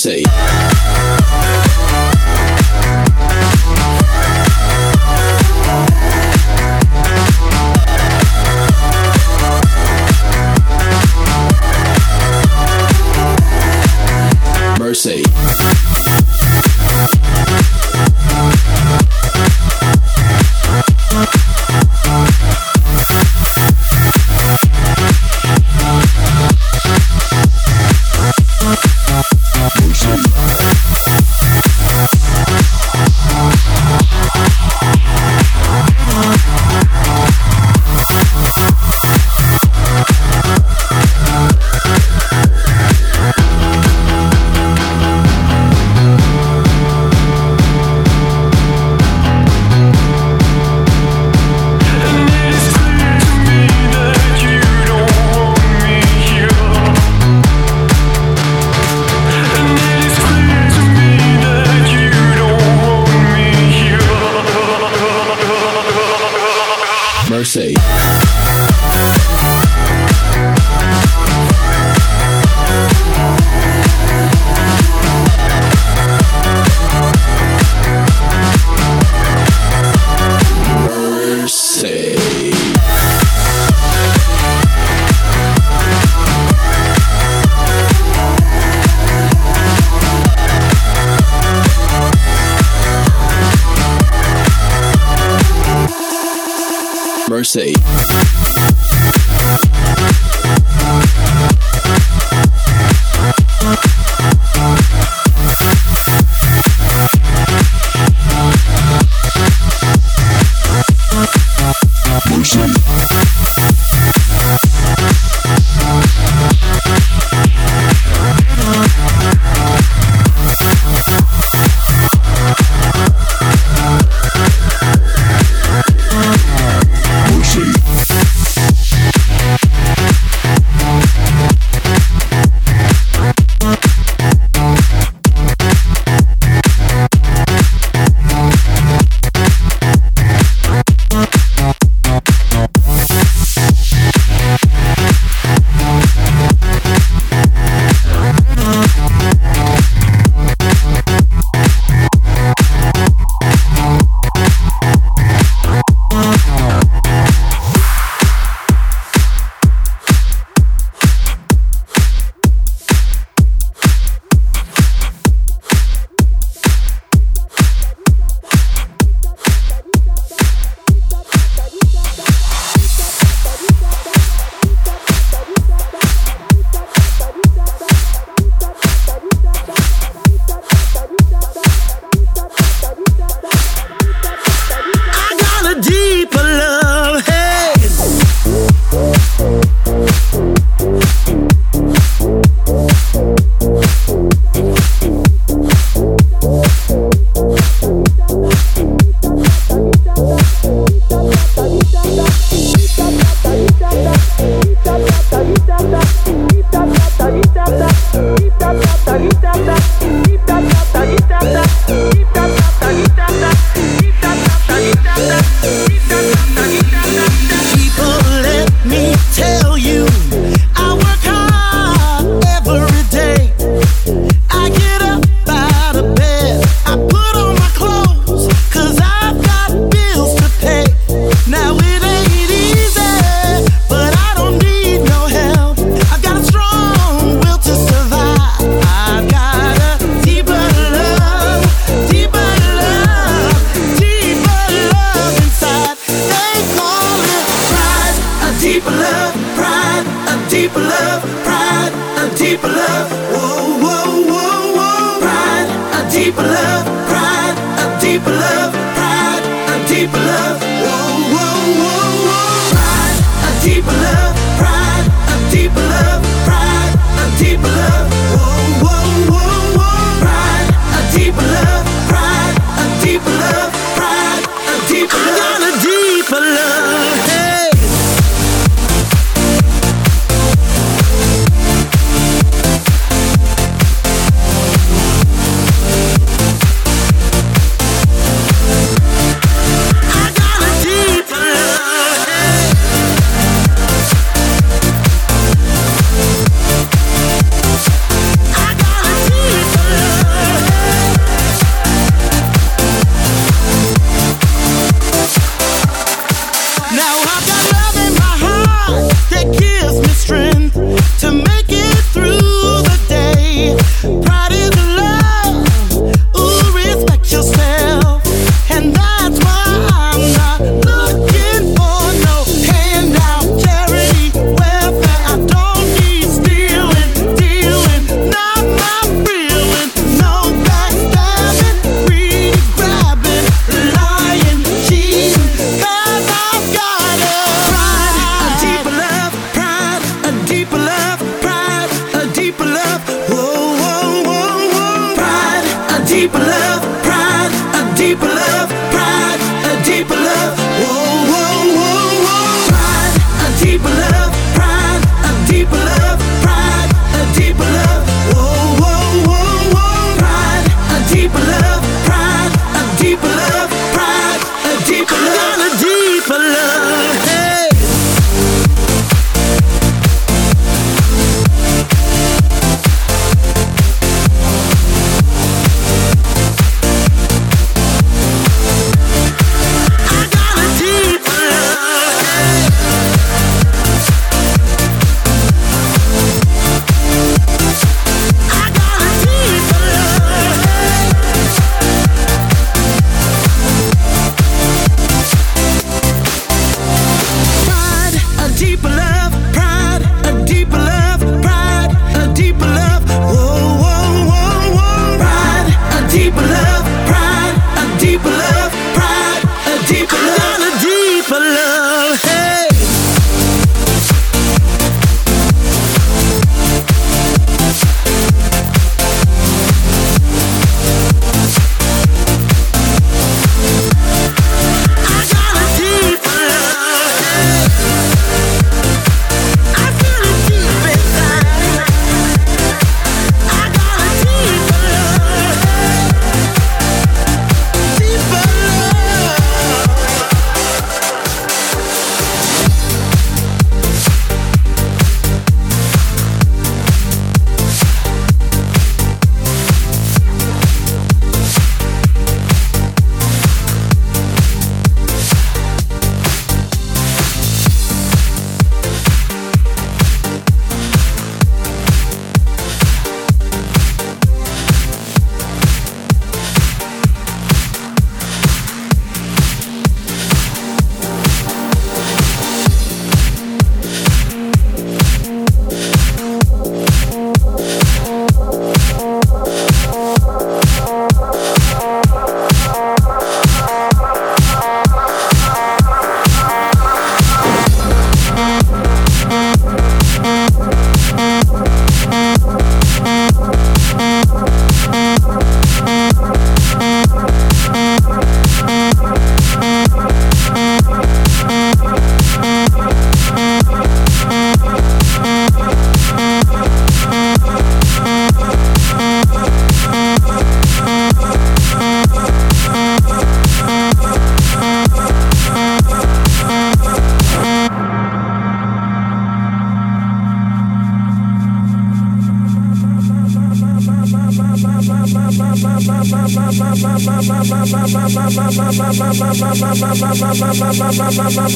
say. Crusade.